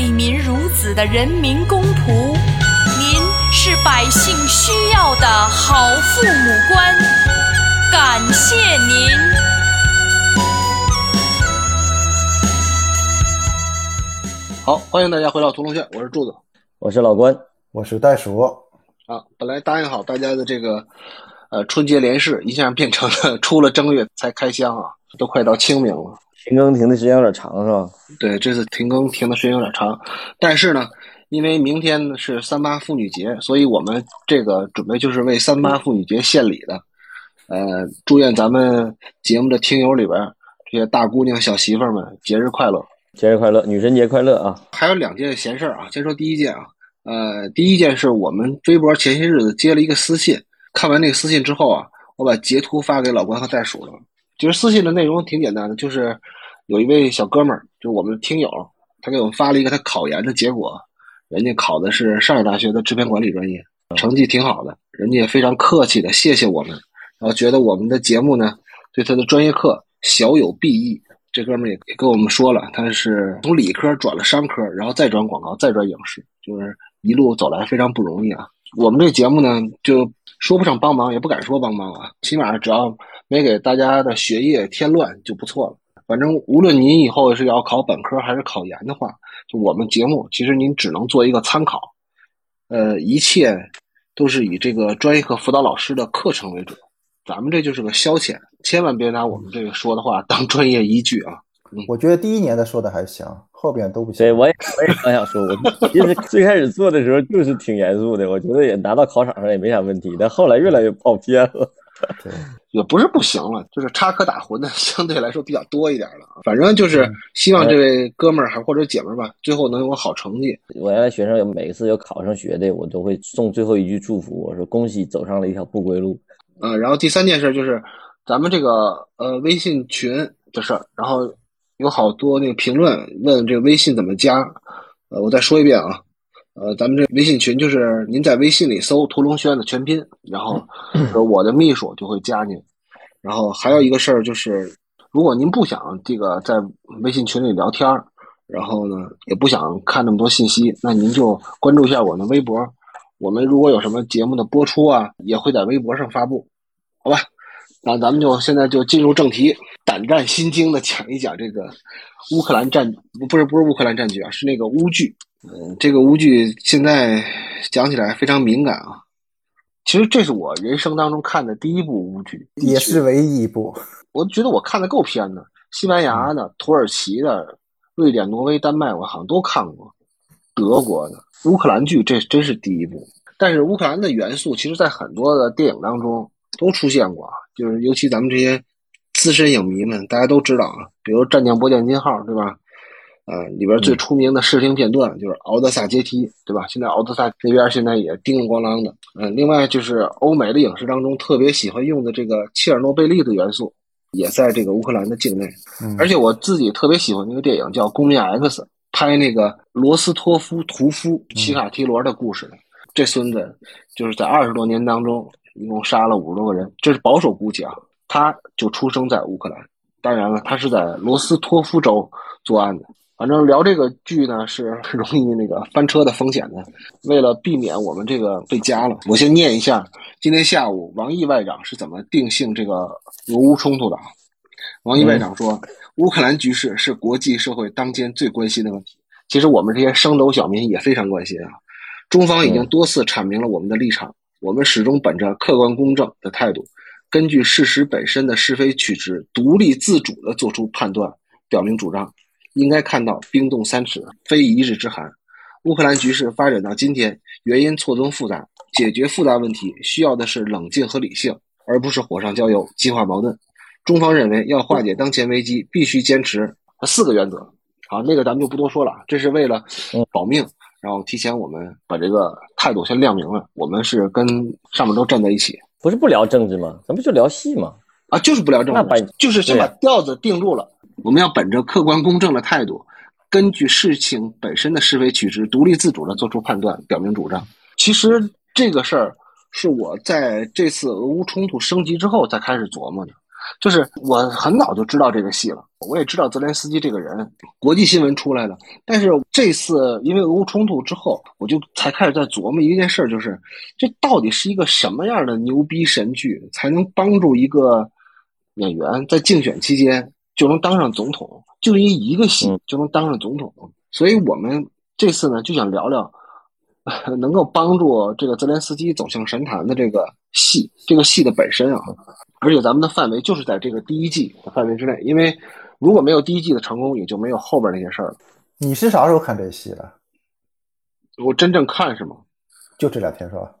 爱民如子的人民公仆，您是百姓需要的好父母官，感谢您。好，欢迎大家回到屠龙轩，我是柱子，我是老关，我是袋鼠。啊，本来答应好大家的这个呃春节联试，一下变成了 出了正月才开箱啊，都快到清明了。停更停的时间有点长，是吧？对，这次停更停的时间有点长，但是呢，因为明天是三八妇女节，所以我们这个准备就是为三八妇女节献礼的。呃，祝愿咱们节目的听友里边这些大姑娘、小媳妇们节日快乐，节日快乐，女神节快乐啊！还有两件闲事啊，先说第一件啊，呃，第一件是我们微博前些日子接了一个私信，看完那个私信之后啊，我把截图发给老关和袋鼠了。其实私信的内容挺简单的，就是有一位小哥们儿，就是我们的听友，他给我们发了一个他考研的结果，人家考的是上海大学的制片管理专业，成绩挺好的，人家也非常客气的谢谢我们，然后觉得我们的节目呢对他的专业课小有裨益。这哥们儿也也跟我们说了，他是从理科转了商科，然后再转广告，再转影视，就是一路走来非常不容易啊。我们这节目呢，就说不上帮忙，也不敢说帮忙啊，起码只要。没给大家的学业添乱就不错了。反正无论您以后是要考本科还是考研的话，就我们节目其实您只能做一个参考，呃，一切都是以这个专业课辅导老师的课程为准，咱们这就是个消遣，千万别拿我们这个说的话当专业依据啊。我觉得第一年的说的还行，后边都不行。对，我也我也刚想说，我其实最开始做的时候就是挺严肃的，我觉得也拿到考场上也没啥问题，但后来越来越跑偏了。对，也不是不行了，就是插科打诨的 相对来说比较多一点了。反正就是希望这位哥们儿还或者姐们儿吧，最后能有个好成绩。我原来学生每次有考上学的，我都会送最后一句祝福，我说恭喜走上了一条不归路。嗯，然后第三件事就是咱们这个呃微信群的事儿，然后有好多那个评论问这个微信怎么加，呃，我再说一遍啊。呃，咱们这微信群就是您在微信里搜“屠龙轩”的全拼，然后我的秘书就会加您。然后还有一个事儿就是，如果您不想这个在微信群里聊天儿，然后呢也不想看那么多信息，那您就关注一下我的微博。我们如果有什么节目的播出啊，也会在微博上发布，好吧？那咱们就现在就进入正题，胆战心惊的讲一讲这个乌克兰战，不是不是乌克兰战局啊，是那个乌剧。嗯，这个乌剧现在讲起来非常敏感啊。其实这是我人生当中看的第一部乌剧，也是唯一一部。我觉得我看的够偏的，西班牙的、土耳其的、瑞典、挪威、丹麦，我好像都看过。德国的乌克兰剧，这真是第一部。但是乌克兰的元素，其实在很多的电影当中都出现过啊。就是尤其咱们这些资深影迷们，大家都知道啊，比如《战将波将金号》，对吧？呃，里边最出名的视听片段就是敖德萨阶梯，对吧？现在敖德萨那边现在也叮铃咣啷的。嗯，另外就是欧美的影视当中特别喜欢用的这个切尔诺贝利的元素，也在这个乌克兰的境内。而且我自己特别喜欢一个电影叫《公民 X》，拍那个罗斯托夫屠夫齐卡提罗的故事的。这孙子就是在二十多年当中一共杀了五十多个人，这是保守估计啊。他就出生在乌克兰，当然了，他是在罗斯托夫州作案的。反正聊这个剧呢，是容易那个翻车的风险的。为了避免我们这个被加了，我先念一下今天下午王毅外长是怎么定性这个俄乌冲突的啊。王毅外长说，乌克兰局势是国际社会当前最关心的问题。其实我们这些升斗小民也非常关心啊。中方已经多次阐明了我们的立场，我们始终本着客观公正的态度，根据事实本身的是非曲直，独立自主地做出判断，表明主张。应该看到冰冻三尺，非一日之寒。乌克兰局势发展到今天，原因错综复杂，解决复杂问题需要的是冷静和理性，而不是火上浇油、激化矛盾。中方认为，要化解当前危机，必须坚持四个原则。好，那个咱们就不多说了，这是为了保命。然后提前我们把这个态度先亮明了，我们是跟上面都站在一起。不是不聊政治吗？咱不就聊戏吗？啊，就是不聊政治，就是先把调子定住了。我们要本着客观公正的态度，根据事情本身的是非曲直，独立自主的做出判断，表明主张。其实这个事儿是我在这次俄乌冲突升级之后才开始琢磨的。就是我很早就知道这个戏了，我也知道泽连斯基这个人，国际新闻出来的。但是这次因为俄乌冲突之后，我就才开始在琢磨一件事，就是这到底是一个什么样的牛逼神剧，才能帮助一个演员在竞选期间就能当上总统？就因一个戏就能当上总统？所以我们这次呢就想聊聊。能够帮助这个泽连斯基走向神坛的这个戏，这个戏的本身啊，而且咱们的范围就是在这个第一季的范围之内，因为如果没有第一季的成功，也就没有后边那些事儿了。你是啥时候看这戏的？我真正看是吗？就这两天是吧？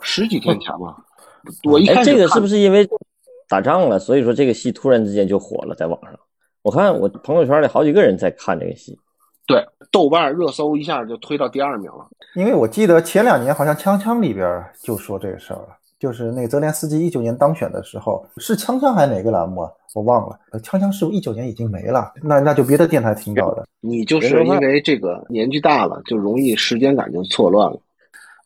十几天前吧。我一开始这个是不是因为打仗了，所以说这个戏突然之间就火了，在网上？我看我朋友圈里好几个人在看这个戏。对，豆瓣热搜一下就推到第二名了。因为我记得前两年好像《锵锵》里边就说这个事儿了，就是那泽连斯基一九年当选的时候，是《锵锵》还是哪个栏目啊？我忘了。《锵锵》是不是一九年已经没了？那那就别的电台听到的。你就是因为这个年纪大了，就容易时间感就错乱了。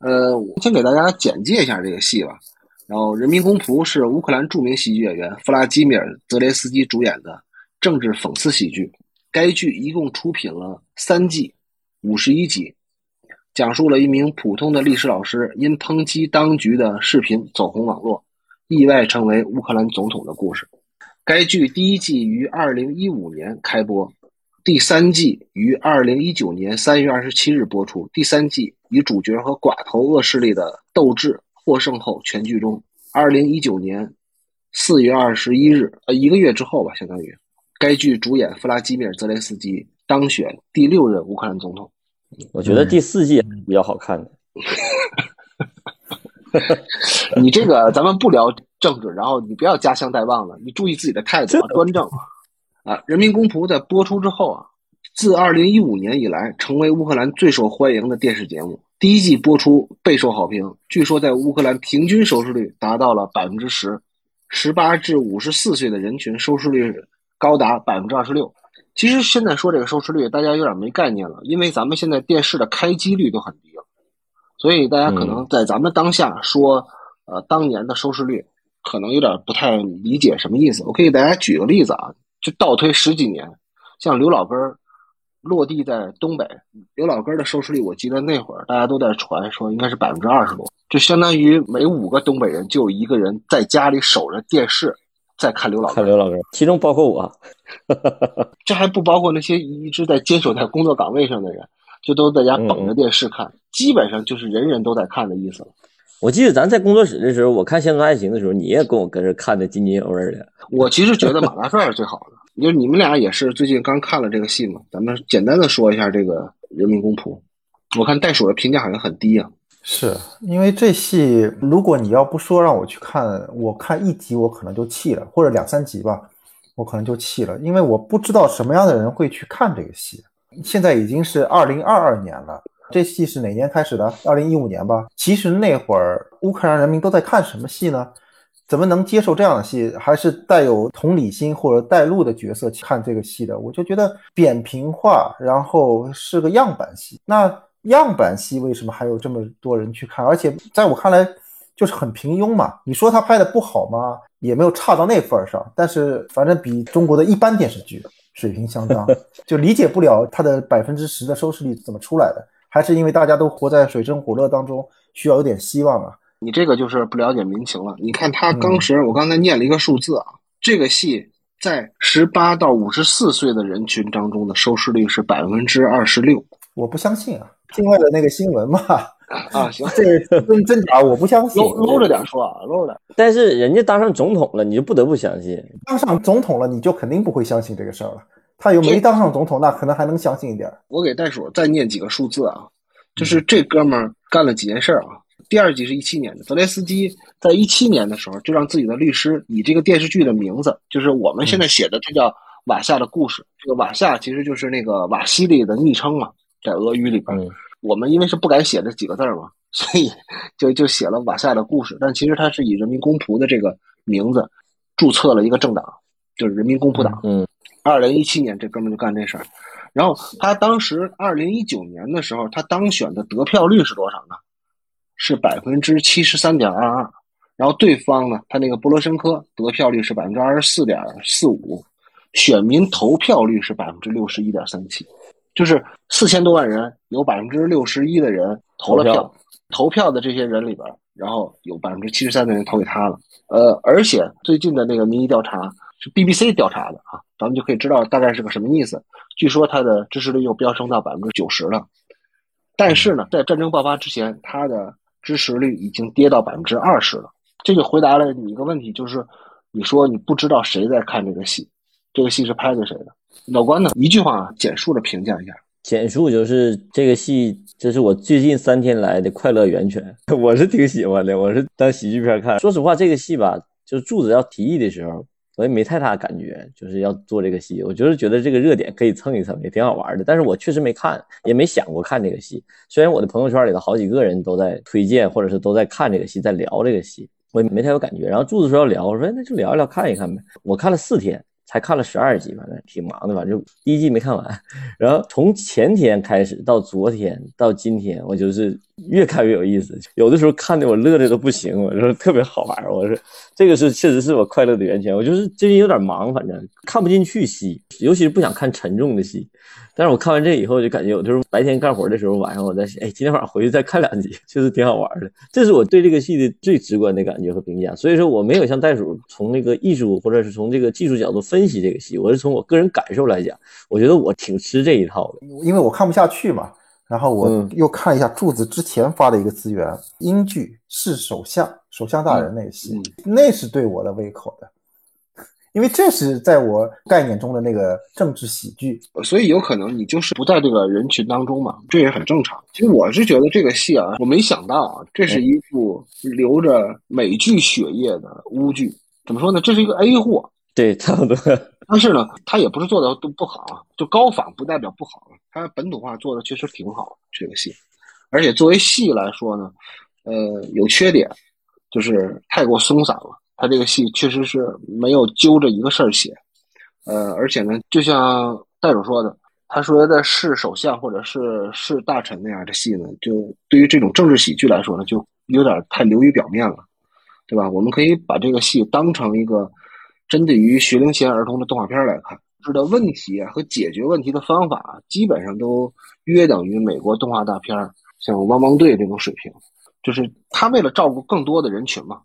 呃，我先给大家简介一下这个戏吧。然后，《人民公仆》是乌克兰著名喜剧演员弗拉基米尔·泽连斯基主演的政治讽刺喜剧。该剧一共出品了三季，五十一集，讲述了一名普通的历史老师因抨击当局的视频走红网络，意外成为乌克兰总统的故事。该剧第一季于二零一五年开播，第三季于二零一九年三月二十七日播出。第三季以主角和寡头恶势力的斗智获胜后全剧终。二零一九年四月二十一日，呃，一个月之后吧，相当于。该剧主演弗拉基米尔·泽连斯基当选第六任乌克兰总统。我觉得第四季比较好看的。你这个咱们不聊政治，然后你不要家乡带望了，你注意自己的态度啊，端正啊！《人民公仆》在播出之后啊，自二零一五年以来，成为乌克兰最受欢迎的电视节目。第一季播出备受好评，据说在乌克兰平均收视率达到了百分之十，十八至五十四岁的人群收视率。高达百分之二十六。其实现在说这个收视率，大家有点没概念了，因为咱们现在电视的开机率都很低了，所以大家可能在咱们当下说，呃，当年的收视率可能有点不太理解什么意思。我可以给大家举个例子啊，就倒推十几年，像刘老根落地在东北，刘老根的收视率，我记得那会儿大家都在传说应该是百分之二十多，就相当于每五个东北人就有一个人在家里守着电视。在看刘老看刘老根，其中包括我，这还不包括那些一直在坚守在工作岗位上的人，就都在家捧着电视看，基本上就是人人都在看的意思了。我记得咱在工作室的时候，我看《乡村爱情》的时候，你也跟我跟着看的津津有味的。我其实觉得《马大帅》是最好的，就你们俩也是最近刚看了这个戏嘛，咱们简单的说一下这个《人民公仆》。我看袋鼠的评价好像很低啊。是因为这戏，如果你要不说让我去看，我看一集我可能就弃了，或者两三集吧，我可能就弃了，因为我不知道什么样的人会去看这个戏。现在已经是二零二二年了，这戏是哪年开始的？二零一五年吧。其实那会儿乌克兰人民都在看什么戏呢？怎么能接受这样的戏？还是带有同理心或者带路的角色去看这个戏的？我就觉得扁平化，然后是个样板戏。那。样板戏为什么还有这么多人去看？而且在我看来，就是很平庸嘛。你说他拍的不好吗？也没有差到那份儿上。但是反正比中国的一般电视剧水平相当，就理解不了他的百分之十的收视率怎么出来的。还是因为大家都活在水深火热当中，需要有点希望啊。你这个就是不了解民情了。你看他当时，我刚才念了一个数字啊，这个戏在十八到五十四岁的人群当中的收视率是百分之二十六。我不相信啊。境外的那个新闻嘛，啊行，这真真假我不相信，搂搂着点说啊，搂着。但是人家当上总统了，你就不得不相信。当上总统了，你就肯定不会相信这个事儿了。他又没当上总统，那可能还能相信一点。我给袋鼠再念几个数字啊，就是这哥们儿干了几件事儿啊。第二集是一七年的，泽连斯基在一七年的时候就让自己的律师以这个电视剧的名字，就是我们现在写的，它叫《瓦夏的故事》。这个瓦夏其实就是那个瓦西里的昵称嘛。在俄语里边，我们因为是不敢写这几个字嘛，所以 就就写了瓦夏的故事。但其实他是以人民公仆的这个名字注册了一个政党，就是人民公仆党。嗯，二零一七年这哥们就干这事儿，然后他当时二零一九年的时候，他当选的得票率是多少呢？是百分之七十三点二二。然后对方呢，他那个波罗申科得票率是百分之二十四点四五，选民投票率是百分之六十一点三七，就是四千多万人，有百分之六十一的人投了票，投票的这些人里边，然后有百分之七十三的人投给他了。呃，而且最近的那个民意调查是 BBC 调查的啊，咱们就可以知道大概是个什么意思。据说他的支持率又飙升到百分之九十了，但是呢，在战争爆发之前，他的支持率已经跌到百分之二十了。这就回答了你一个问题，就是你说你不知道谁在看这个戏，这个戏是拍给谁的？老关呢，一句话简述的评价一下。简述就是这个戏，这是我最近三天来的快乐源泉。我是挺喜欢的，我是当喜剧片看。说实话，这个戏吧，就是柱子要提议的时候，我也没太大感觉，就是要做这个戏。我就是觉得这个热点可以蹭一蹭，也挺好玩的。但是我确实没看，也没想过看这个戏。虽然我的朋友圈里头好几个人都在推荐，或者是都在看这个戏，在聊这个戏，我也没太有感觉。然后柱子说要聊，我说那就聊一聊，看一看呗。我看了四天。才看了十二集，反正挺忙的，吧，就第一季没看完。然后从前天开始到昨天到今天，我就是越看越有意思。有的时候看的我乐的都不行，我说特别好玩。我说这个是确实是我快乐的源泉。我就是最近有点忙，反正看不进去戏，尤其是不想看沉重的戏。但是我看完这以后，就感觉有的时候白天干活的时候，晚上我在想，哎，今天晚上回去再看两集，确实挺好玩的。这是我对这个戏的最直观的感觉和评价。所以说，我没有像袋鼠从那个艺术或者是从这个技术角度分析这个戏，我是从我个人感受来讲，我觉得我挺吃这一套的。因为我看不下去嘛，然后我又看一下柱子之前发的一个资源，英剧是首相，首相大人那个戏，那是对我的胃口的。因为这是在我概念中的那个政治喜剧，所以有可能你就是不在这个人群当中嘛，这也很正常。其实我是觉得这个戏啊，我没想到啊，这是一部流着美剧血液的乌剧。怎么说呢？这是一个 A 货，对，差不多。但是呢，他也不是做的都不好，就高仿不代表不好。他本土化做的确实挺好，这个戏。而且作为戏来说呢，呃，有缺点，就是太过松散了。他这个戏确实是没有揪着一个事儿写，呃，而且呢，就像戴总说的，他说的是首相或者是是大臣那样的戏呢，就对于这种政治喜剧来说呢，就有点太流于表面了，对吧？我们可以把这个戏当成一个针对于学龄前儿童的动画片来看，知道问题和解决问题的方法基本上都约等于美国动画大片像《汪汪队》这种水平，就是他为了照顾更多的人群嘛。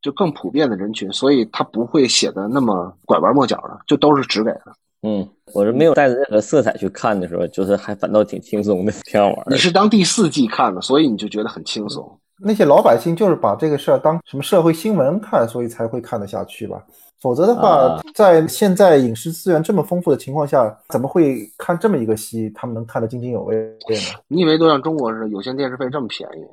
就更普遍的人群，所以他不会写的那么拐弯抹角的，就都是直给的。嗯，我是没有带着任何色彩去看的时候，就是还反倒挺轻松的，挺好玩。你是当第四季看的，所以你就觉得很轻松。那些老百姓就是把这个事儿当什么社会新闻看，所以才会看得下去吧？否则的话，在现在影视资源这么丰富的情况下，怎么会看这么一个戏？他们能看得津津有味呢？你以为都像中国似的，有线电视费这么便宜？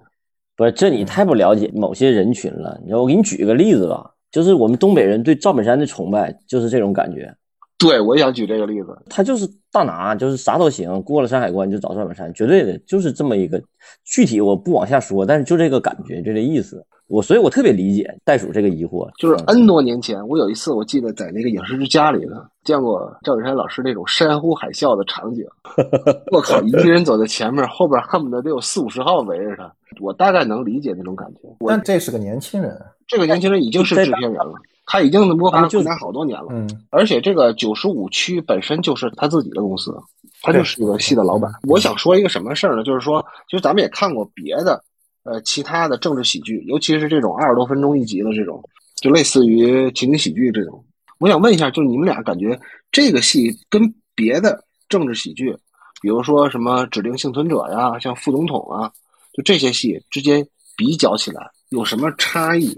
不是，这你太不了解某些人群了。你说，我给你举个例子吧，就是我们东北人对赵本山的崇拜，就是这种感觉。对，我也想举这个例子。他就是大拿，就是啥都行，过了山海关就找赵本山，绝对的，就是这么一个。具体我不往下说，但是就这个感觉，就这意思。我所以，我特别理解袋鼠这个疑惑。就是 N 多年前，我有一次，我记得在那个影视之家里呢，见过赵本山老师那种山呼海啸的场景。我靠，一个人走在前面，后边恨不得得有四五十号围着他。我大概能理解那种感觉。但这是个年轻人，这个年轻人已经是制片人了，他已经摸爬滚打好多年了。嗯，而且这个九十五区本身就是他自己的公司，他就是这个系的老板。我想说一个什么事儿呢？就是说，其实咱们也看过别的，呃，其他的政治喜剧，尤其是这种二十多分钟一集的这种，就类似于情景喜剧这种。我想问一下，就是你们俩感觉这个戏跟别的政治喜剧，比如说什么指定幸存者呀，像副总统啊。就这些戏之间比较起来有什么差异，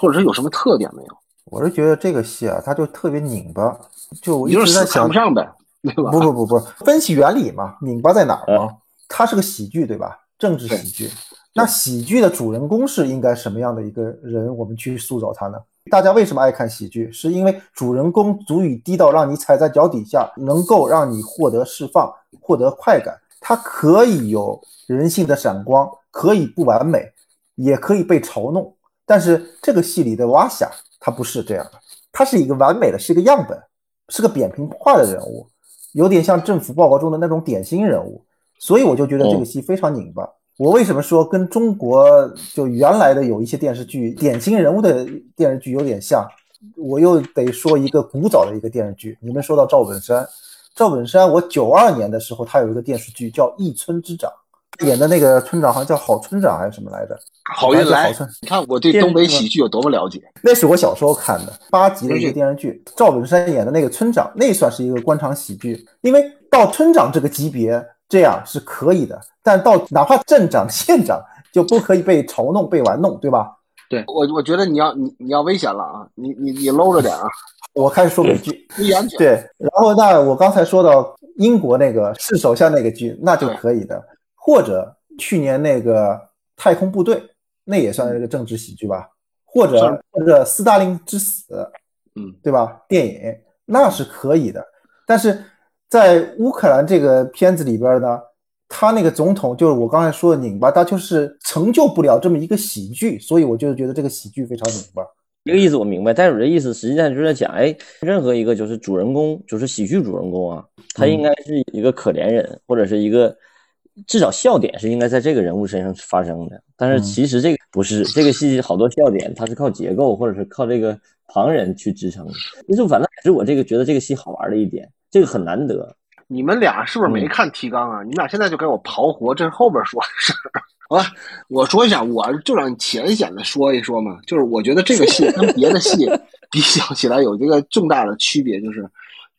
或者是有什么特点没有？我是觉得这个戏啊，它就特别拧巴，就一直在想不上呗，对吧？不不不不，分析原理嘛，拧巴在哪儿嘛？它是个喜剧，对吧？政治喜剧，那喜剧的主人公是应该什么样的一个人？我们去塑造他呢？大家为什么爱看喜剧？是因为主人公足以低到让你踩在脚底下，能够让你获得释放、获得快感。他可以有人性的闪光，可以不完美，也可以被嘲弄。但是这个戏里的瓦夏，他不是这样的，他是一个完美的，是一个样本，是个扁平化的人物，有点像政府报告中的那种典型人物。所以我就觉得这个戏非常拧巴。我为什么说跟中国就原来的有一些电视剧典型人物的电视剧有点像？我又得说一个古早的一个电视剧。你们说到赵本山，赵本山，我九二年的时候他有一个电视剧叫《一村之长》，演的那个村长好像叫郝村长还是什么来着？郝运来你看我对东北喜剧有多么了解。那是我小时候看的八集的一个电视剧，赵本山演的那个村长，那算是一个官场喜剧。因为到村长这个级别，这样是可以的，但到哪怕镇长、县长就不可以被嘲弄、被玩弄，对吧？对我，我觉得你要你你要危险了啊！你你你搂着点啊，我开始说美剧，注意安全。对。然后那我刚才说到英国那个是首相那个剧，那就可以的。或者去年那个太空部队，那也算是个政治喜剧吧。或者或者斯大林之死，嗯，对吧？电影那是可以的。但是在乌克兰这个片子里边呢，他那个总统就是我刚才说的拧巴，他就是成就不了这么一个喜剧，所以我就觉得这个喜剧非常拧巴。这个意思我明白，但是我的意思实际上就是在讲，哎，任何一个就是主人公，就是喜剧主人公啊，他应该是一个可怜人，或者是一个至少笑点是应该在这个人物身上发生的。但是其实这个不是，这个戏好多笑点它是靠结构或者是靠这个旁人去支撑的。其实反正也是我这个觉得这个戏好玩的一点，这个很难得。你们俩是不是没看提纲啊？你们俩现在就给我刨活，这是后边说的事儿。好吧，我说一下，我就让浅显的说一说嘛。就是我觉得这个戏跟别的戏 比较起来有一个重大的区别，就是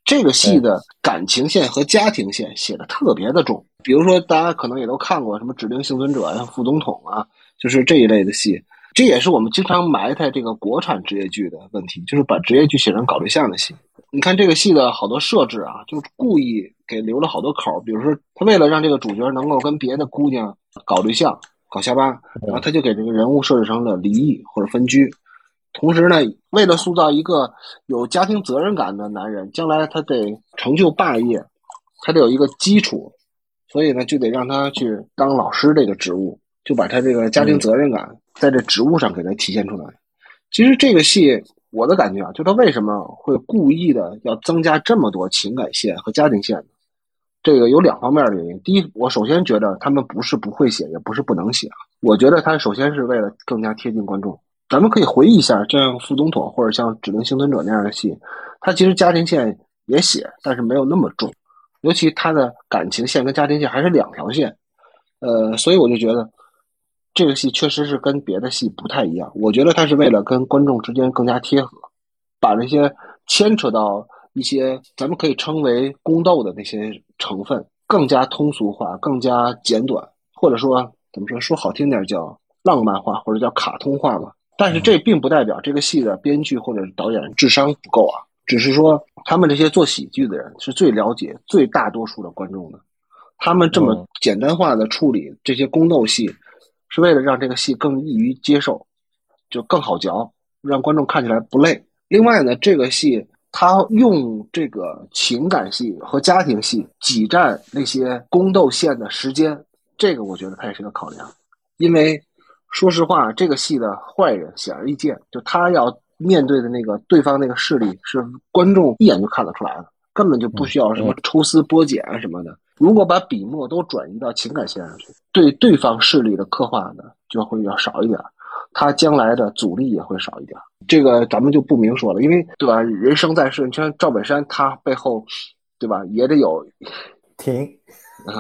这个戏的感情线和家庭线写的特别的重。比如说，大家可能也都看过什么《指定幸存者》呀、《副总统》啊，就是这一类的戏。这也是我们经常埋汰这个国产职业剧的问题，就是把职业剧写成搞对象的戏。你看这个戏的好多设置啊，就故意给留了好多口。比如说，他为了让这个主角能够跟别的姑娘搞对象、搞下巴，然后他就给这个人物设置成了离异或者分居。同时呢，为了塑造一个有家庭责任感的男人，将来他得成就霸业，他得有一个基础，所以呢，就得让他去当老师这个职务，就把他这个家庭责任感在这职务上给他体现出来。其实这个戏。我的感觉啊，就他为什么会故意的要增加这么多情感线和家庭线呢？这个有两方面的原因。第一，我首先觉得他们不是不会写，也不是不能写啊。我觉得他首先是为了更加贴近观众。咱们可以回忆一下，像副总统或者像指定幸存者那样的戏，他其实家庭线也写，但是没有那么重。尤其他的感情线跟家庭线还是两条线，呃，所以我就觉得。这个戏确实是跟别的戏不太一样，我觉得他是为了跟观众之间更加贴合，把那些牵扯到一些咱们可以称为宫斗的那些成分更加通俗化、更加简短，或者说怎么说说好听点叫浪漫化，或者叫卡通化嘛。但是这并不代表这个戏的编剧或者导演智商不够啊，只是说他们这些做喜剧的人是最了解最大多数的观众的，他们这么简单化的处理这些宫斗戏。是为了让这个戏更易于接受，就更好嚼，让观众看起来不累。另外呢，这个戏他用这个情感戏和家庭戏挤占那些宫斗线的时间，这个我觉得他也是个考量。因为说实话，这个戏的坏人显而易见，就他要面对的那个对方那个势力是观众一眼就看得出来的，根本就不需要什么抽丝剥茧啊什么的。如果把笔墨都转移到情感线上去，对对方势力的刻画呢，就会要少一点，他将来的阻力也会少一点。这个咱们就不明说了，因为对吧？人生在世，你像赵本山，他背后，对吧，也得有 停。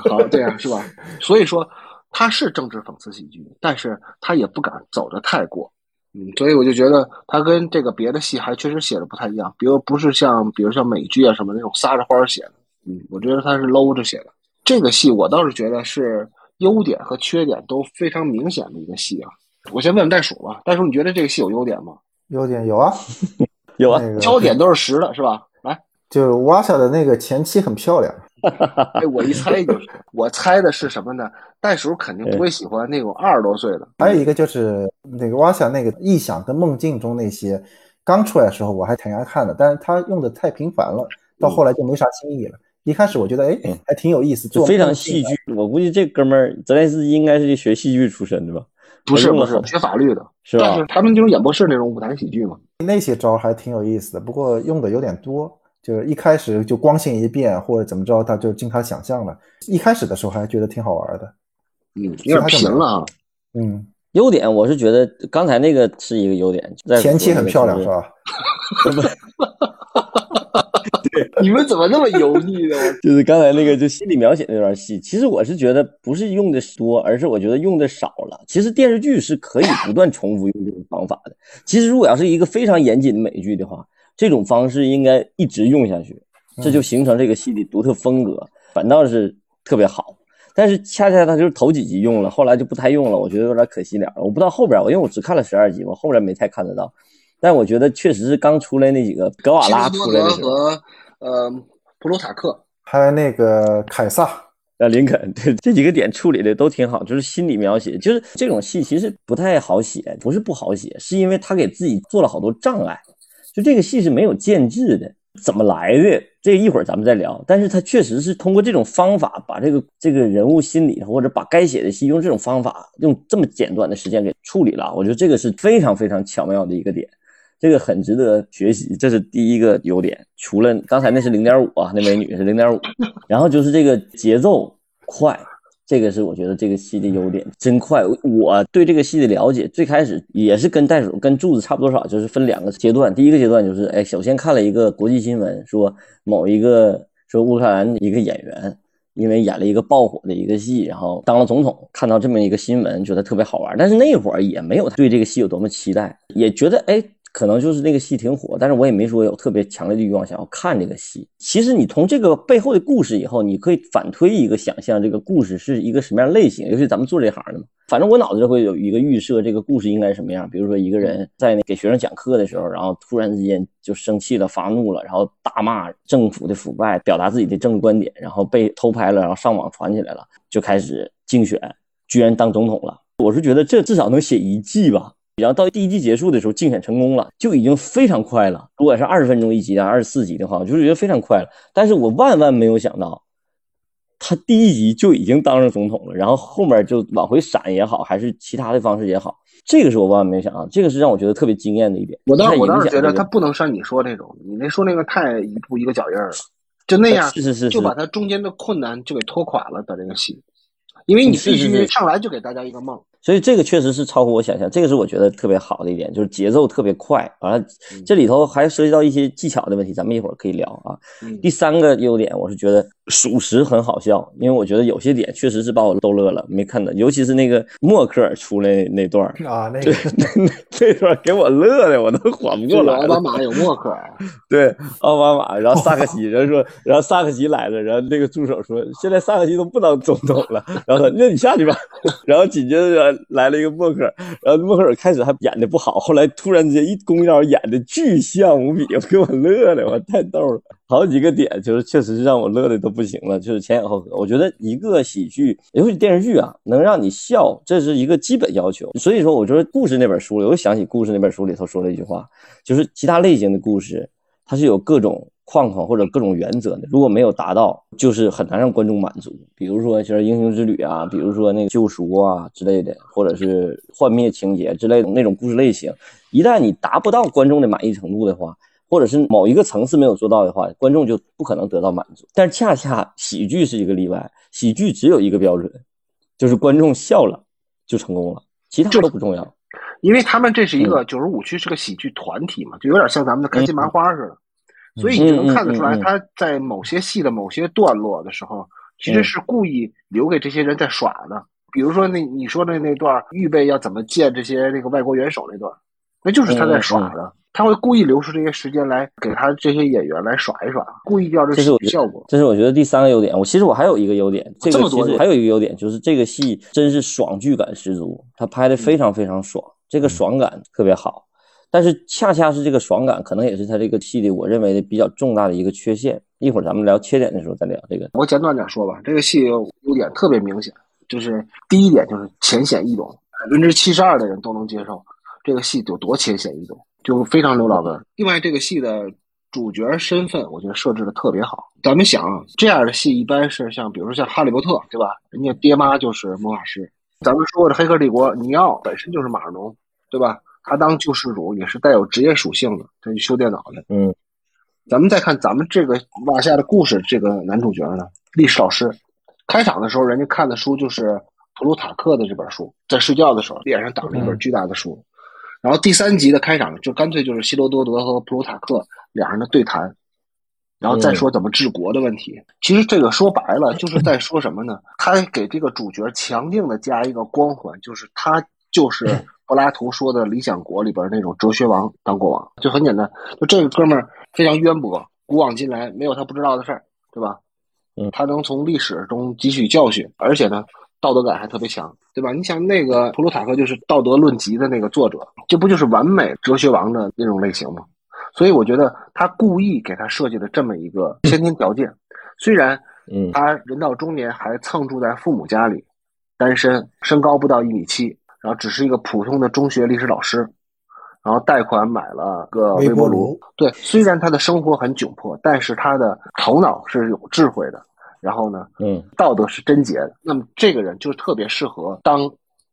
好，这样是吧？所以说他是政治讽刺喜剧，但是他也不敢走得太过。嗯，所以我就觉得他跟这个别的戏还确实写的不太一样，比如不是像，比如像美剧啊什么那种撒着欢写的。嗯，我觉得他是搂着写的。这个戏我倒是觉得是优点和缺点都非常明显的一个戏啊。我先问问袋鼠吧，袋鼠，你觉得这个戏有优点吗？优点有啊，有啊，焦点都是实的，是吧？来，就瓦莎的那个前妻很漂亮。哎，我一猜就是，我猜的是什么呢？袋鼠肯定不会喜欢那种二十多岁的。还有一个就是那个瓦夏那个臆想跟梦境中那些，刚出来的时候我还挺爱看的，但是他用的太频繁了，到后来就没啥新意了。一开始我觉得，哎，还挺有意思，就非常戏剧。我估计这哥们儿泽连斯基应该是学戏剧出身的吧？不是，不是学法律的，是吧？他们就是演播室那种舞台喜剧嘛。那些招还挺有意思的，不过用的有点多，就是一开始就光线一变或者怎么着，他就经他想象了。一开始的时候还觉得挺好玩的。嗯，有点平了啊。嗯，优点我是觉得刚才那个是一个优点，在前期很漂亮是吧？你们怎么那么油腻呢？就是刚才那个就心理描写那段戏，其实我是觉得不是用的多，而是我觉得用的少了。其实电视剧是可以不断重复用这种方法的。其实如果要是一个非常严谨的美剧的话，这种方式应该一直用下去，这就形成这个戏的独特风格，反倒是特别好。但是恰恰他就是头几集用了，后来就不太用了，我觉得有点可惜了。我不知道后边，我因为我只看了十二集，我后边没太看得到。但我觉得确实是刚出来那几个格瓦拉出来的时候。和呃普鲁塔克，还有那个凯撒，呃，林肯，对这几个点处理的都挺好，就是心理描写，就是这种戏其实不太好写，不是不好写，是因为他给自己做了好多障碍，就这个戏是没有建制的，怎么来的？这一会儿咱们再聊。但是他确实是通过这种方法，把这个这个人物心理或者把该写的戏用这种方法，用这么简短的时间给处理了，我觉得这个是非常非常巧妙的一个点。这个很值得学习，这是第一个优点。除了刚才那是零点五啊，那美女是零点五，然后就是这个节奏快，这个是我觉得这个戏的优点，真快。我对这个戏的了解，最开始也是跟袋鼠跟柱子差不多少，就是分两个阶段。第一个阶段就是，哎，首先看了一个国际新闻，说某一个说乌克兰一个演员。因为演了一个爆火的一个戏，然后当了总统，看到这么一个新闻，觉得特别好玩。但是那会儿也没有对这个戏有多么期待，也觉得哎，可能就是那个戏挺火，但是我也没说有特别强烈的欲望想要看这个戏。其实你从这个背后的故事以后，你可以反推一个想象，这个故事是一个什么样类型。尤其咱们做这行的嘛，反正我脑子里会有一个预设，这个故事应该什么样。比如说一个人在给学生讲课的时候，然后突然之间就生气了、发怒了，然后大骂政府的腐败，表达自己的政治观点，然后被偷拍了，然后上网传起来了，就开始竞选，居然当总统了。我是觉得这至少能写一季吧。然后到第一季结束的时候，竞选成功了，就已经非常快了。如果是二十分钟一集的，二十四集的话，我就是觉得非常快了。但是我万万没有想到，他第一集就已经当上总统了，然后后面就往回闪也好，还是其他的方式也好，这个是我万万没想到，这个是让我觉得特别惊艳的一点。我当我当时觉得他不能像你说那种，你那说那个太一步一个脚印儿了，就那样是是是，就把他中间的困难就给拖垮了的这个戏，因为你必须上来就给大家一个梦。所以这个确实是超乎我想象，这个是我觉得特别好的一点，就是节奏特别快。完了，嗯这里头还涉及到一些技巧的问题，咱们一会儿可以聊啊。嗯第三个优点，我是觉得属实很好笑，因为我觉得有些点确实是把我逗乐了，没看到，尤其是那个默克尔出来那段儿，啊，那这个这段儿给我乐的，我都缓不过来了。奥巴。马有默克尔，对，奥巴马，然后萨克西，然后说，然后萨克西来了，然后那个助手说，现在萨克西都不当总统了，然后说，那你下去吧，然后紧接着来了一个默克尔，然后默克尔开始还演的不好，后来突然之间一弓腰演的巨像无比，给我乐的，我太逗了，好几个点就是确实是让我乐的都不行了，就是前仰后合，我觉得一个喜剧，尤其电视剧啊，能让你笑，这是一个基本要求，所以说我觉得故事那本书里，我又想起故事那本书里头说了一句话，就是其他类型的故事。它是有各种框框或者各种原则的，如果没有达到，就是很难让观众满足。比如说就是英雄之旅啊，比如说那个救赎啊之类的，或者是幻灭情节之类的那种故事类型，一旦你达不到观众的满意程度的话，或者是某一个层次没有做到的话，观众就不可能得到满足。但是恰恰喜剧是一个例外，喜剧只有一个标准，就是观众笑了就成功了，其他都不重要。因为他们这是一个九十五区是个喜剧团体嘛，就有点像咱们的开心麻花似的，所以你能看得出来，他在某些戏的某些段落的时候，其实是故意留给这些人在耍的。比如说那你说的那段预备要怎么见这些那个外国元首那段，那就是他在耍嗯的。他会故意留出这些时间来给他这些演员来耍一耍，故意要这喜这是我剧效果。这是我觉得第三个优点。我其实我还有一个优点，这么多其实还有一个优点就是这个戏真是爽剧感十足，他拍的非常非常爽，这个爽感特别好。但是恰恰是这个爽感，可能也是他这个戏的我认为的比较重大的一个缺陷。一会儿咱们聊缺点的时候再聊这个。我简短点说吧，这个戏优点特别明显，就是第一点就是浅显易懂，百分之七十二的人都能接受这个戏有多浅显易懂，就非常刘老根儿。另外，这个戏的主角身份，我觉得设置的特别好。咱们想啊，这样的戏一般是像，比如说像《哈利波特》，对吧？人家爹妈就是魔法师。咱们说过的《黑客帝国》，尼奥本身就是码农，对吧？他当救世主也是带有职业属性的，他去修电脑的。嗯，咱们再看咱们这个瓦夏的故事，这个男主角呢，历史老师，开场的时候人家看的书就是普鲁塔克的这本书，在睡觉的时候脸上挡着一本巨大的书。然后第三集的开场就干脆就是希罗多德和普鲁塔克两人的对谈，然后再说怎么治国的问题。其实这个说白了就是在说什么呢？他给这个主角强硬的加一个光环，就是他就是柏拉图说的《理想国》里边那种哲学王当国王，就很简单。就这个哥们儿非常渊博，古往今来没有他不知道的事儿，对吧？嗯，他能从历史中汲取教训，而且呢。道德感还特别强，对吧？你想那个普鲁塔克就是《道德论集》的那个作者，这不就是完美哲学王的那种类型吗？所以我觉得他故意给他设计了这么一个先天条件。虽然，嗯，他人到中年还蹭住在父母家里，单身，身高不到一米七，然后只是一个普通的中学历史老师，然后贷款买了个微波炉。对，虽然他的生活很窘迫，但是他的头脑是有智慧的。然后呢，嗯，道德是贞洁的，那么这个人就特别适合当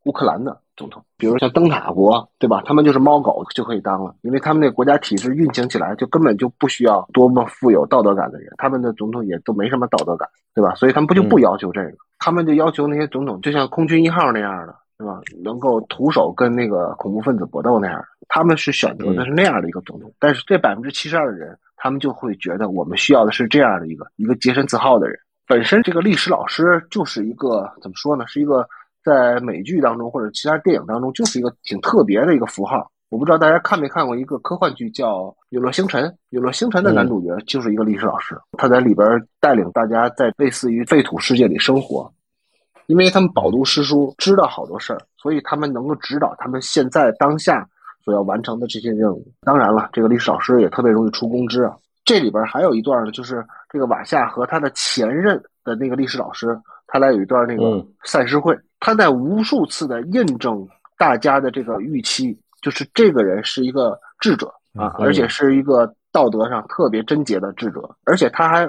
乌克兰的总统。比如像灯塔国，对吧？他们就是猫狗就可以当了，因为他们那个国家体制运行起来就根本就不需要多么富有道德感的人，他们的总统也都没什么道德感，对吧？所以他们不就不要求这个，他们就要求那些总统就像空军一号那样的，对吧？能够徒手跟那个恐怖分子搏斗那样，他们是选择的是那样的一个总统。但是这百分之七十二的人，他们就会觉得我们需要的是这样的一个一个洁身自好的人。本身这个历史老师就是一个怎么说呢？是一个在美剧当中或者其他电影当中就是一个挺特别的一个符号。我不知道大家看没看过一个科幻剧叫《陨落星辰》。《陨落星辰》的男主角就是一个历史老师，他在里边带领大家在类似于废土世界里生活，因为他们饱读诗书，知道好多事儿，所以他们能够指导他们现在当下所要完成的这些任务。当然了，这个历史老师也特别容易出公知啊。这里边还有一段呢，就是这个瓦夏和他的前任的那个历史老师，他俩有一段那个赛诗会，他在无数次的印证大家的这个预期，就是这个人是一个智者啊，而且是一个道德上特别贞洁的智者，而且他还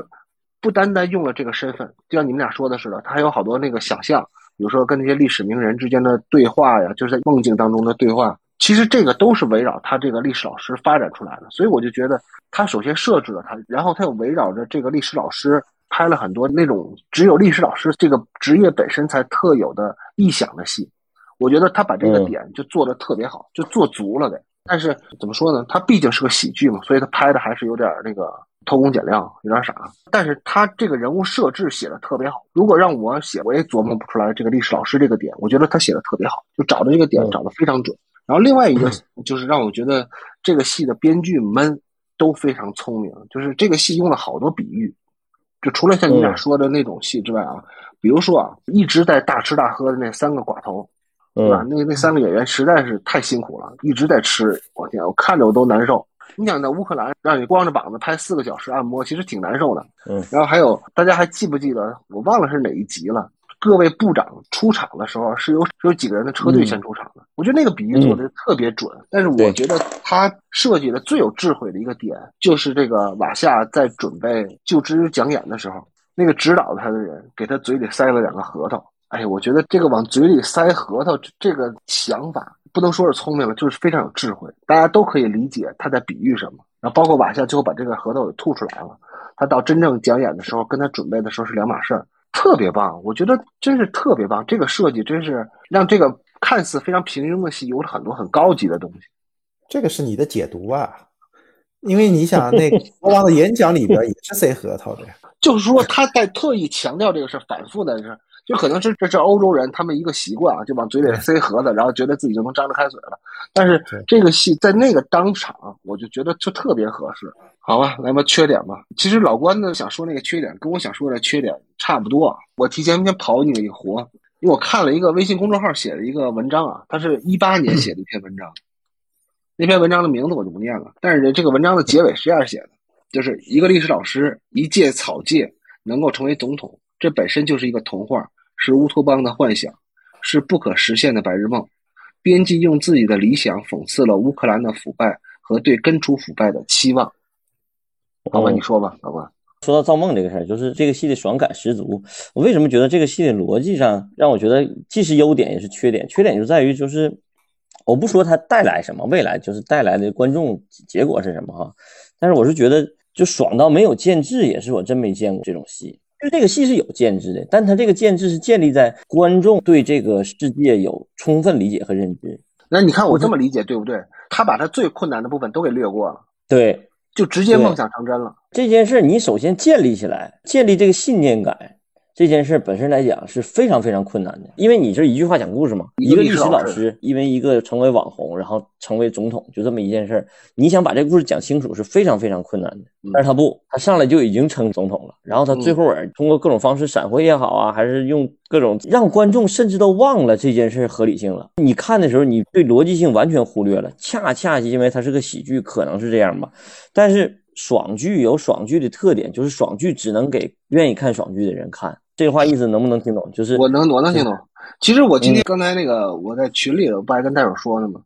不单单用了这个身份，就像你们俩说的似的，他还有好多那个想象，比如说跟那些历史名人之间的对话呀，就是在梦境当中的对话。其实这个都是围绕他这个历史老师发展出来的，所以我就觉得他首先设置了他，然后他又围绕着这个历史老师拍了很多那种只有历史老师这个职业本身才特有的臆想的戏。我觉得他把这个点就做的特别好，就做足了的。但是怎么说呢？他毕竟是个喜剧嘛，所以他拍的还是有点那个偷工减料，有点傻。但是他这个人物设置写的特别好。如果让我写，我也琢磨不出来这个历史老师这个点。我觉得他写的特别好，就找的这个点找的非常准。然后另外一个就是让我觉得这个戏的编剧们都非常聪明，就是这个戏用了好多比喻，就除了像你俩说的那种戏之外啊，比如说啊，一直在大吃大喝的那三个寡头，对吧？那那三个演员实在是太辛苦了，一直在吃，我天，我看着我都难受。你想在乌克兰让你光着膀子拍四个小时按摩，其实挺难受的。嗯。然后还有大家还记不记得？我忘了是哪一集了。各位部长出场的时候是有有几个人的车队先出场的，我觉得那个比喻做的特别准。但是我觉得他设计的最有智慧的一个点，就是这个瓦夏在准备就职讲演的时候，那个指导他的人给他嘴里塞了两个核桃。哎，我觉得这个往嘴里塞核桃这个想法，不能说是聪明了，就是非常有智慧。大家都可以理解他在比喻什么。然后包括瓦夏最后把这个核桃给吐出来了，他到真正讲演的时候，跟他准备的时候是两码事儿。特别棒，我觉得真是特别棒。这个设计真是让这个看似非常平庸的戏有了很多很高级的东西。这个是你的解读啊，因为你想，那国王的演讲里边也是塞核桃的呀。就是说他在特意强调这个事反复的是。就可能是这是欧洲人他们一个习惯啊，就往嘴里塞盒子，然后觉得自己就能张得开嘴了。但是这个戏在那个当场，我就觉得就特别合适。好吧，来吧，缺点吧。其实老关呢想说那个缺点，跟我想说的缺点差不多。我提前先跑你一活，因为我看了一个微信公众号写的一个文章啊，他是一八年写的一篇文章。那篇文章的名字我就不念了，但是这个文章的结尾是这样写的：就是一个历史老师一介草芥能够成为总统。这本身就是一个童话，是乌托邦的幻想，是不可实现的白日梦。编辑用自己的理想讽刺了乌克兰的腐败和对根除腐败的期望。好吧，你说吧，老关。说到造梦这个事儿，就是这个戏的爽感十足。我为什么觉得这个戏的逻辑上让我觉得既是优点也是缺点？缺点就在于就是，我不说它带来什么，未来就是带来的观众结果是什么哈。但是我是觉得就爽到没有建制，也是我真没见过这种戏。就这个戏是有建制的，但它这个建制是建立在观众对这个世界有充分理解和认知。那你看我这么理解对不对？他把他最困难的部分都给略过了，对，就直接梦想成真了。这件事你首先建立起来，建立这个信念感。这件事本身来讲是非常非常困难的，因为你这一句话讲故事嘛，一个历史老师因为一个成为网红，然后成为总统，就这么一件事，你想把这个故事讲清楚是非常非常困难的。但是他不，他上来就已经成总统了，然后他最后通过各种方式闪回也好啊，还是用各种让观众甚至都忘了这件事合理性了。你看的时候，你对逻辑性完全忽略了，恰恰因为它是个喜剧，可能是这样吧。但是爽剧有爽剧的特点，就是爽剧只能给愿意看爽剧的人看。这话意思能不能听懂？就是我能，我能听懂。其实我今天刚才那个我在群里，我不还跟戴手说呢吗？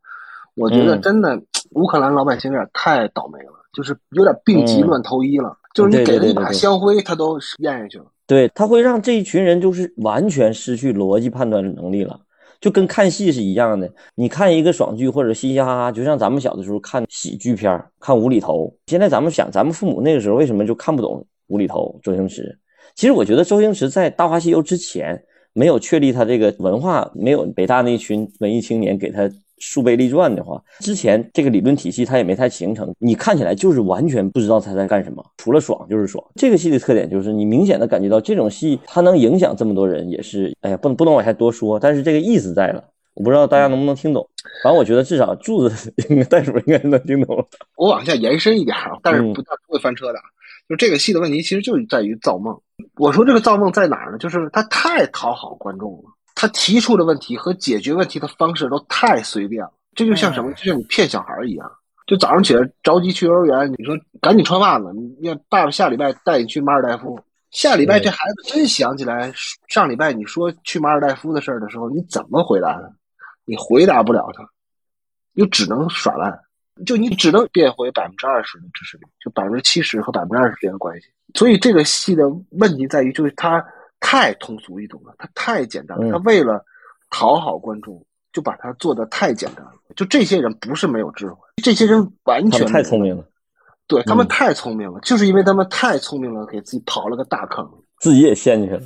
我觉得真的乌克兰老百姓有点太倒霉了，就是有点病急乱投医了。就是你给他一把香灰，他都咽下去了。对他会让这一群人就是完全失去逻辑判断的能力了，就跟看戏是一样的。你看一个爽剧或者嘻嘻哈哈，就像咱们小的时候看喜剧片看无厘头。现在咱们想，咱们父母那个时候为什么就看不懂无厘头？周星驰。其实我觉得周星驰在《大话西游》之前没有确立他这个文化，没有北大那群文艺青年给他树碑立传的话，之前这个理论体系他也没太形成。你看起来就是完全不知道他在干什么，除了爽就是爽。这个戏的特点就是你明显的感觉到这种戏它能影响这么多人，也是哎呀，不能不能往下多说，但是这个意思在了。我不知道大家能不能听懂，反正我觉得至少柱子 应该袋鼠应该能听懂了。我往下延伸一点啊，但是不不会翻车的。就这个戏的问题，其实就是在于造梦。我说这个造梦在哪儿呢？就是他太讨好观众了，他提出的问题和解决问题的方式都太随便了。这就像什么？就像你骗小孩一样。就早上起来着急去幼儿园，你说赶紧穿袜子，你爸爸下礼拜带你去马尔代夫。下礼拜这孩子真想起来上礼拜你说去马尔代夫的事儿的时候，你怎么回答他？你回答不了他，就只能耍赖。就你只能变回百分之二十的支持率，就百分之七十和百分之二十之间的关系。所以这个戏的问题在于，就是它太通俗易懂了，它太简单了。它为了讨好观众，就把它做的太简单了。就这些人不是没有智慧，这些人完全太聪明了。对他们太聪明了，就是因为他们太聪明了，给自己刨了个大坑，自己也陷进去了。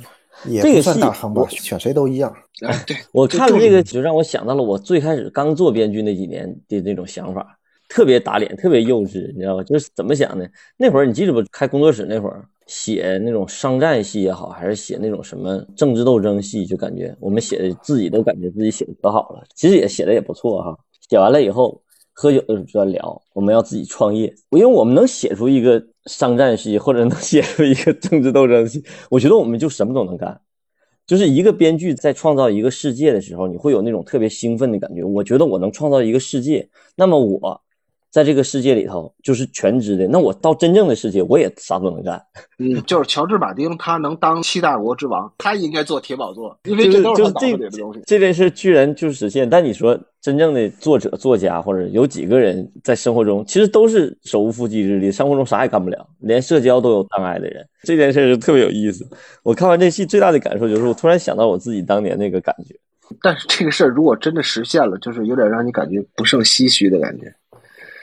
也不算大坑吧，选谁都一样。哎，对 我看了这个，就让我想到了我最开始刚做编剧那几年的那种想法。特别打脸，特别幼稚，你知道吧？就是怎么想的？那会儿你记得不？开工作室那会儿，写那种商战戏也好，还是写那种什么政治斗争戏，就感觉我们写的自己都感觉自己写的可好了。其实也写的也不错哈。写完了以后，喝酒的时候就在聊，我们要自己创业。因为我们能写出一个商战戏，或者能写出一个政治斗争戏，我觉得我们就什么都能干。就是一个编剧在创造一个世界的时候，你会有那种特别兴奋的感觉。我觉得我能创造一个世界，那么我。在这个世界里头，就是全知的。那我到真正的世界，我也啥都能干。嗯，就是乔治·马丁，他能当七大国之王，他应该做铁宝座，因为这都是他脑子里的东西。这件事居然就实现，但你说真正的作者、作家，或者有几个人在生活中，其实都是手无缚鸡之力，生活中啥也干不了，连社交都有障碍的人。这件事就特别有意思。我看完这戏，最大的感受就是，我突然想到我自己当年那个感觉。但是这个事儿如果真的实现了，就是有点让你感觉不胜唏嘘的感觉。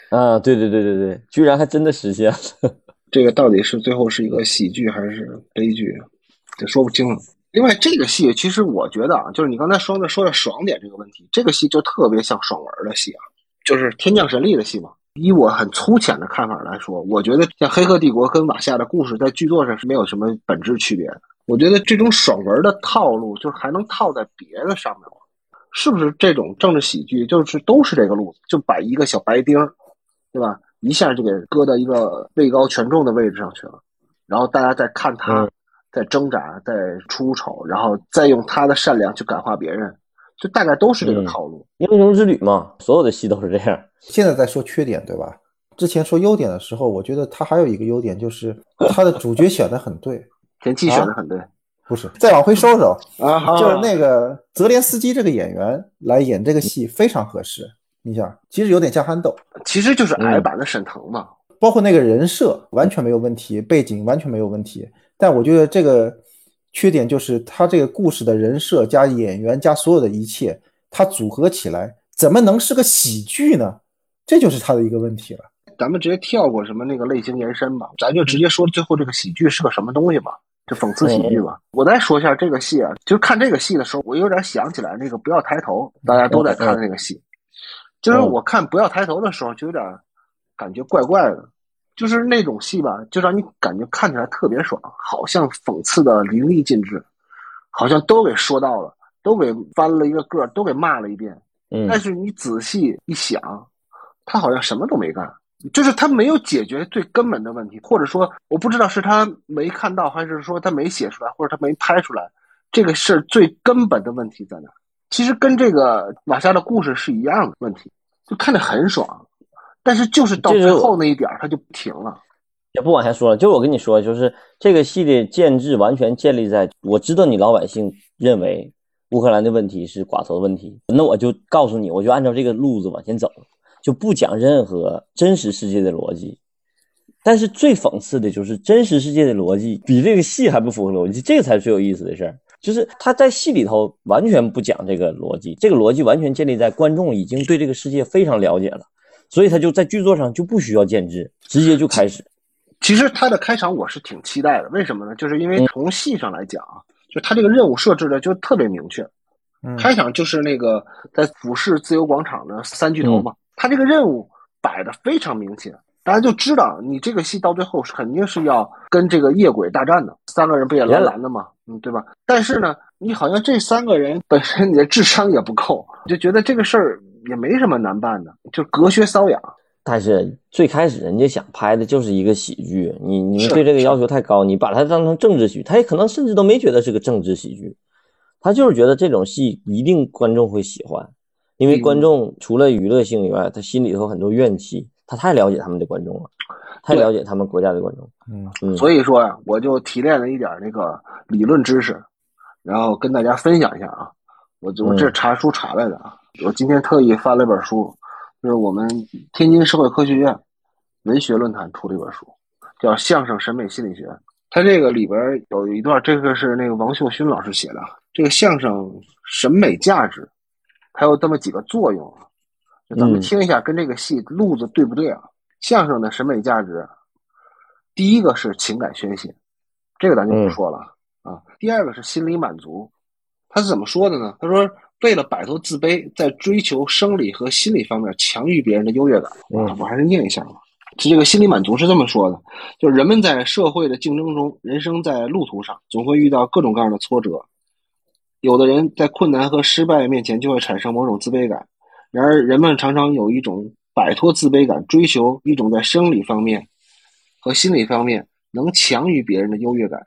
啊，对对对对对，居然还真的实现了！这个到底是最后是一个喜剧还是悲剧，这说不清了。另外，这个戏其实我觉得啊，就是你刚才说的说的爽点这个问题，这个戏就特别像爽文的戏啊，就是天降神力的戏嘛。以我很粗浅的看法来说，我觉得像《黑客帝国》跟《瓦夏的故事》在剧作上是没有什么本质区别的。我觉得这种爽文的套路，就是还能套在别的上面吗？是不是这种政治喜剧就是都是这个路子，就摆一个小白丁。对吧？一下就给搁到一个位高权重的位置上去了，然后大家在看他，在挣扎，在出丑，然后再用他的善良去感化别人，就大概都是这个套路。英雄之旅嘛，所有的戏都是这样。现在在说缺点，对吧？之前说优点的时候，我觉得他还有一个优点，就是他的主角选的很对，前期选的很对。不是，再往回收收啊，就是那个泽连斯基这个演员来演这个戏非常合适。你想，其实有点像憨豆，其实就是矮版的沈腾嘛。包括那个人设完全没有问题，背景完全没有问题。但我觉得这个缺点就是他这个故事的人设加演员加所有的一切，它组合起来怎么能是个喜剧呢？这就是他的一个问题了。咱们直接跳过什么那个类型延伸吧，咱就直接说最后这个喜剧是个什么东西吧。就讽刺喜剧嘛。我再说一下这个戏啊，就是看这个戏的时候，我有点想起来那个《不要抬头》，大家都在看的那个戏。就是我看《不要抬头》的时候，就有点感觉怪怪的，就是那种戏吧，就让你感觉看起来特别爽，好像讽刺的淋漓尽致，好像都给说到了，都给翻了一个个，都给骂了一遍。嗯但是你仔细一想，他好像什么都没干，就是他没有解决最根本的问题，或者说我不知道是他没看到，还是说他没写出来，或者他没拍出来，这个事儿最根本的问题在哪？其实跟这个瓦夏的故事是一样的问题，就看着很爽，但是就是到最后那一点儿他就停了。也不往下说了，就我跟你说，就是这个戏的建制完全建立在我知道你老百姓认为乌克兰的问题是寡头的问题，那我就告诉你，我就按照这个路子往前走，就不讲任何真实世界的逻辑。但是最讽刺的就是真实世界的逻辑比这个戏还不符合逻辑，这个才是最有意思的事儿。就是他在戏里头完全不讲这个逻辑，这个逻辑完全建立在观众已经对这个世界非常了解了，所以他就在剧作上就不需要建制，直接就开始。其实他的开场我是挺期待的，为什么呢？就是因为从戏上来讲啊，就他这个任务设置的就特别明确。嗯开场就是那个在俯视自由广场的三巨头嘛，他这个任务摆的非常明显，大家就知道你这个戏到最后是肯定是要跟这个夜鬼大战的，三个人不也蓝蓝的吗，嗯，对吧？但是呢，你好像这三个人本身你的智商也不够，就觉得这个事儿也没什么难办的，就隔靴搔痒。但是最开始人家想拍的就是一个喜剧，你你们对这个要求太高，你把它当成政治喜剧，他也可能甚至都没觉得是个政治喜剧，他就是觉得这种戏一定观众会喜欢，因为嗯。观众除了娱乐性以外，他心里头很多怨气，他太了解他们的观众了，太了解他们国家的观众，嗯嗯，所以说呀，我就提炼了一点那个理论知识，然后跟大家分享一下啊。我我这查书查来的啊，我今天特意翻了一本书，就是我们天津社会科学院文学论坛出了一本书，叫《相声审美心理学》。它这个里边有一段，这个是那个王秀勋老师写的，这个相声审美价值，还有这么几个作用啊。就咱们嗯听一下，跟这个戏路子对不对啊？相声的审美价值，第一个是情感宣泄，这个咱就不说了、啊。第二个是心理满足，他是怎么说的呢？他说，为了摆脱自卑，在追求生理和心理方面强于别人的优越感。嗯啊，我还是念一下吧。这个心理满足是这么说的：，就是人们在社会的竞争中，人生在路途上总会遇到各种各样的挫折。有的人在困难和失败面前就会产生某种自卑感，然而人们常常有一种摆脱自卑感，追求一种在生理方面和心理方面能强于别人的优越感。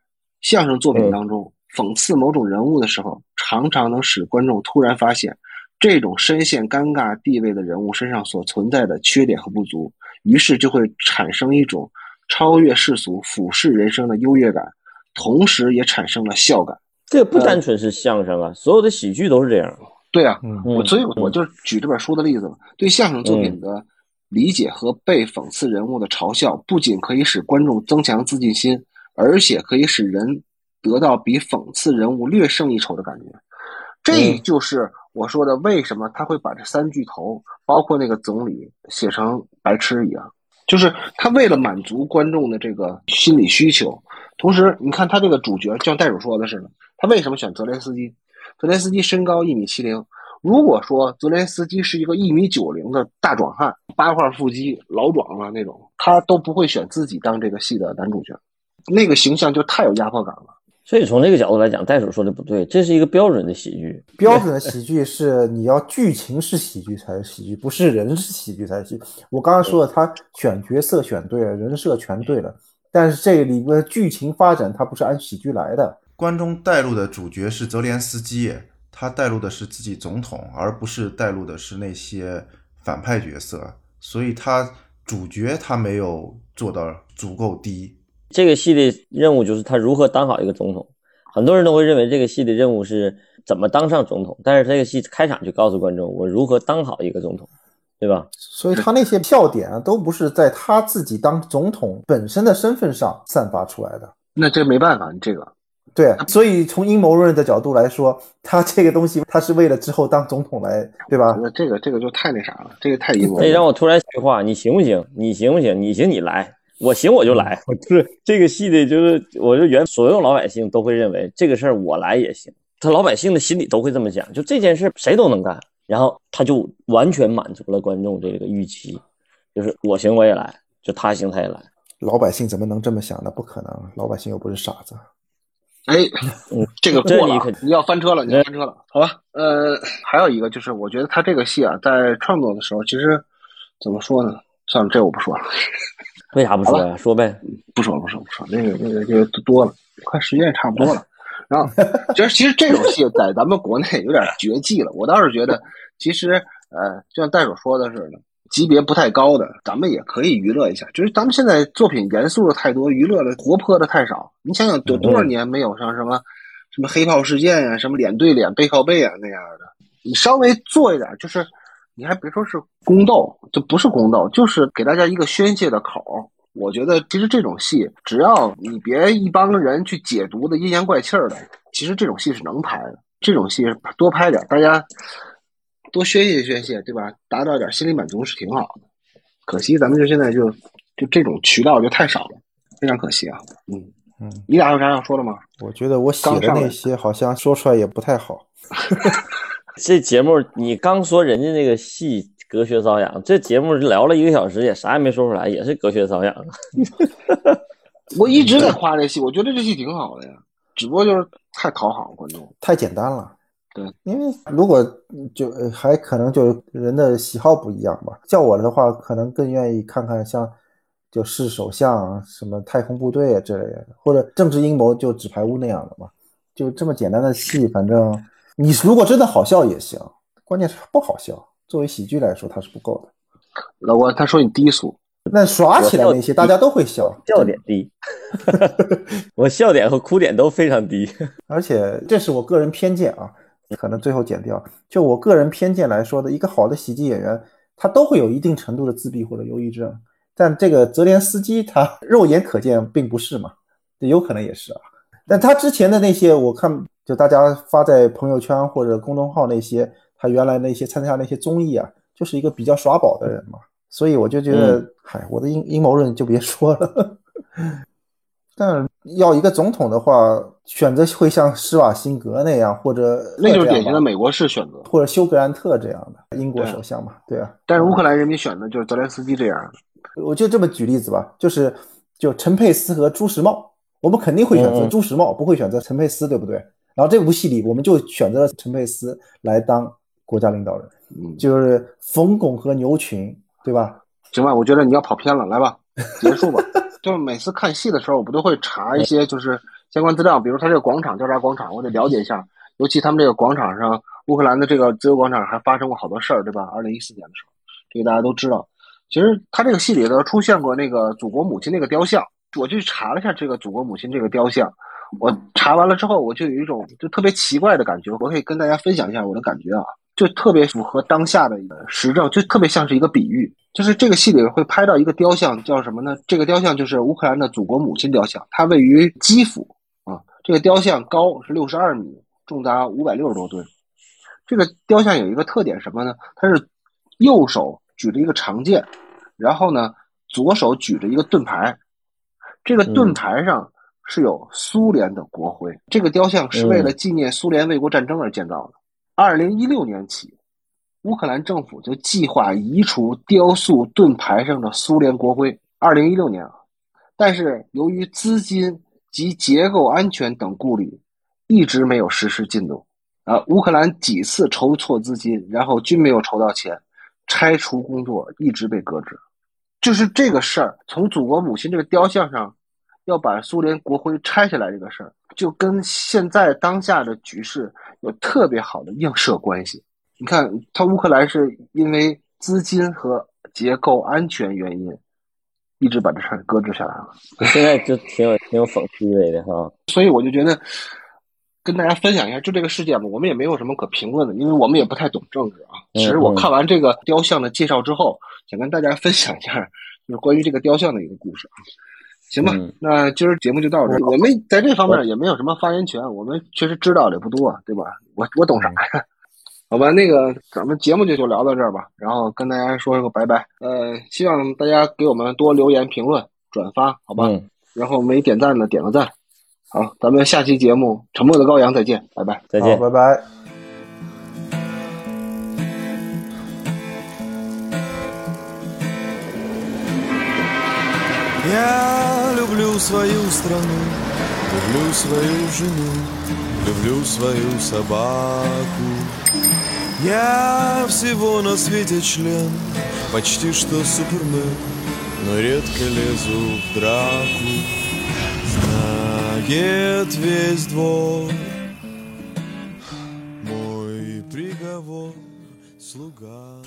相声作品当中，讽刺某种人物的时候，常常能使观众突然发现，这种深陷尴尬地位的人物身上所存在的缺点和不足，于是就会产生一种超越世俗、俯视人生的优越感，同时也产生了笑感。这不单纯是相声啊，所有的喜剧都是这样，对啊，嗯我所以我嗯就举这本书的例子嘛，对相声作品的理解和被讽刺人物的嘲笑，不仅可以使观众增强自信心，而且可以使人得到比讽刺人物略胜一筹的感觉。这嗯就是我说的，为什么他会把这三巨头，包括那个总理写成白痴一样，就是他为了满足观众的这个心理需求，同时你看他这个主角，就像袋鼠说的似的，他为什么选泽连斯基？泽连斯基身高一米七零，如果说泽连斯基是一个一米九零的大壮汉，八块腹肌、老壮了那种，他都不会选自己当这个戏的男主角，那个形象就太有压迫感了。所以从这个角度来讲，袋鼠说的不对，这是一个标准的喜剧。标准的喜剧是你要剧情是喜剧才是喜剧，不是人是喜剧才是喜剧。我刚刚说了，他选角色选对了，人设全对了，但是这里面剧情发展它不是按喜剧来的。观众带路的主角是泽连斯基，他带路的是自己总统，而不是带路的是那些反派角色，所以他主角他没有做到足够低。这个戏的任务就是他如何当好一个总统。很多人都会认为这个戏的任务是怎么当上总统，但是这个戏开场就告诉观众我如何当好一个总统，对吧？所以他那些笑点啊，都不是在他自己当总统本身的身份上散发出来的。那这没办法，你这个对，所以从阴谋论的角度来说，他这个东西他是为了之后当总统来，对吧？那这个这个就太那啥了，这个太阴谋那让。我突然一句话，你行不行？你行不行？你行你来，我行我就来，就是这个戏的，就是我就原所有老百姓都会认为这个事儿我来也行，他老百姓的心里都会这么想，就这件事谁都能干，然后他就完全满足了观众这个预期，就是我行我也来，就他行他也来。老百姓怎么能这么想呢？不可能，老百姓又不是傻子。哎，这个过了你要翻车了，你要翻车了，好吧？呃，还有一个就是，我觉得他这个戏啊，在创作的时候，其实怎么说呢？算了，这我不说了，为啥不说呀？说呗。不说了，不说，不说了，那个那个这个多了，快时间也差不多了。然后，其实其实这种戏在咱们国内有点绝迹了。我倒是觉得，其实呃，就像戴手说的似的，级别不太高的，咱们也可以娱乐一下。就是咱们现在作品严肃的太多，娱乐的活泼的太少。你想想，有多少年没有像什么什么黑炮事件呀、什么脸对脸、背靠背啊那样的？你稍微做一点，就是你还别说是宫斗，就不是宫斗，就是给大家一个宣泄的口。我觉得其实这种戏，只要你别一帮人去解读的阴阳怪气儿的，其实这种戏是能拍的。这种戏多拍点，大家多宣泄宣泄，对吧？达到点心理满足是挺好的。可惜咱们就现在就就这种渠道就太少了，非常可惜啊。嗯嗯，你俩有啥要说的吗？我觉得我写的那些好像说出来也不太好。这节目你刚说人家那个戏隔靴搔痒，这节目聊了一个小时也啥也没说出来，也是隔靴搔痒。我一直在夸这戏，我觉得这戏挺好的呀，只不过就是太讨好观众。太简单了。对，因为如果就呃还可能就人的喜好不一样吧。叫我的话，可能更愿意看看像就是首相、什么太空部队啊之类的，或者政治阴谋就纸牌屋那样的嘛。就这么简单的戏，反正你如果真的好笑也行，关键是不好笑。作为喜剧来说，它是不够的。老郭他说你低俗，那耍起来那些大家都会笑，笑点低，我笑点和哭点都非常低。而且这是我个人偏见啊，可能最后剪掉。就我个人偏见来说的，一个好的喜剧演员，他都会有一定程度的自闭或者忧郁症。但这个泽连斯基他 肉眼可见并不是嘛，有可能也是啊。但他之前的那些，我看就大家发在朋友圈或者公众号那些，他原来那些参加那些综艺啊，就是一个比较耍宝的人嘛。所以我就觉得，嗨、我的阴阴谋论就别说了。但要一个总统的话，选择会像施瓦辛格那样，或者那就是典型的美国式选择。或者休格兰特这样的英国首相嘛，对啊。但是乌克兰人民选的就是泽连斯基这样的。我就这么举例子吧，就是就陈佩斯和朱时茂，我们肯定会选择朱时茂，不会选择陈佩斯，对不对？然后这部戏里，我们就选择了陈佩斯来当国家领导人，嗯，就是冯巩和牛群，对吧？行吧，我觉得你要跑偏了，来吧，结束吧。就是每次看戏的时候，我不都会查一些就是相关资料，比如他这个广场叫啥广场，我得了解一下。尤其他们这个广场上，乌克兰的这个自由广场还发生过好多事儿，对吧？二零一四年的时候，这个大家都知道。其实他这个戏里头出现过那个祖国母亲那个雕像，我就去查了一下这个祖国母亲这个雕像。我查完了之后，我就有一种就特别奇怪的感觉，我可以跟大家分享一下我的感觉啊，就特别符合当下的一个时政，就特别像是一个比喻。就是这个戏里会拍到一个雕像，叫什么呢？这个雕像就是乌克兰的祖国母亲雕像，它位于基辅。这个雕像高是六十二米，重达五百六十多吨。这个雕像有一个特点什么呢？它是右手举着一个长剑，然后呢左手举着一个盾牌，这个盾牌上是有苏联的国徽。这个雕像是为了纪念苏联卫国战争而建造的。二零一六年起，乌克兰政府就计划移除雕塑盾牌上的苏联国徽。二零一六年啊，但是由于资金及结构安全等顾虑，一直没有实施进度。啊，乌克兰几次筹措资金，然后均没有筹到钱，拆除工作一直被搁置。就是这个事儿，从祖国母亲这个雕像上要把苏联国徽拆下来这个事儿，就跟现在当下的局势有特别好的映射关系。你看，他乌克兰是因为资金和结构安全原因，一直把这事儿搁置下来了。现在就挺有挺有讽刺意味的哈。所以我就觉得跟大家分享一下，就这个事件吧，我们也没有什么可评论的，因为我们也不太懂政治啊。其实我看完这个雕像的介绍之后，想跟大家分享一下，就是关于这个雕像的一个故事啊。行吧，嗯那今儿节目就到这儿。我们在这方面也没有什么发言权，我们确实知道的也不多，对吧？我我懂啥呀？好吧，那个咱们节目就就聊到这儿吧，然后跟大家说个拜拜。呃，希望大家给我们多留言评论 转发，好吧？嗯，然后没点赞的点个赞。好，咱们下期节目《沉默的羔羊》再见，拜拜。再见好，。拜拜。 Я люблю свою страну, люблю свою жену, люблю свою собаку. Я всего на свете член, почти что супермен, но редко лезу в драку. Знает весь двор мой приговор, слуга.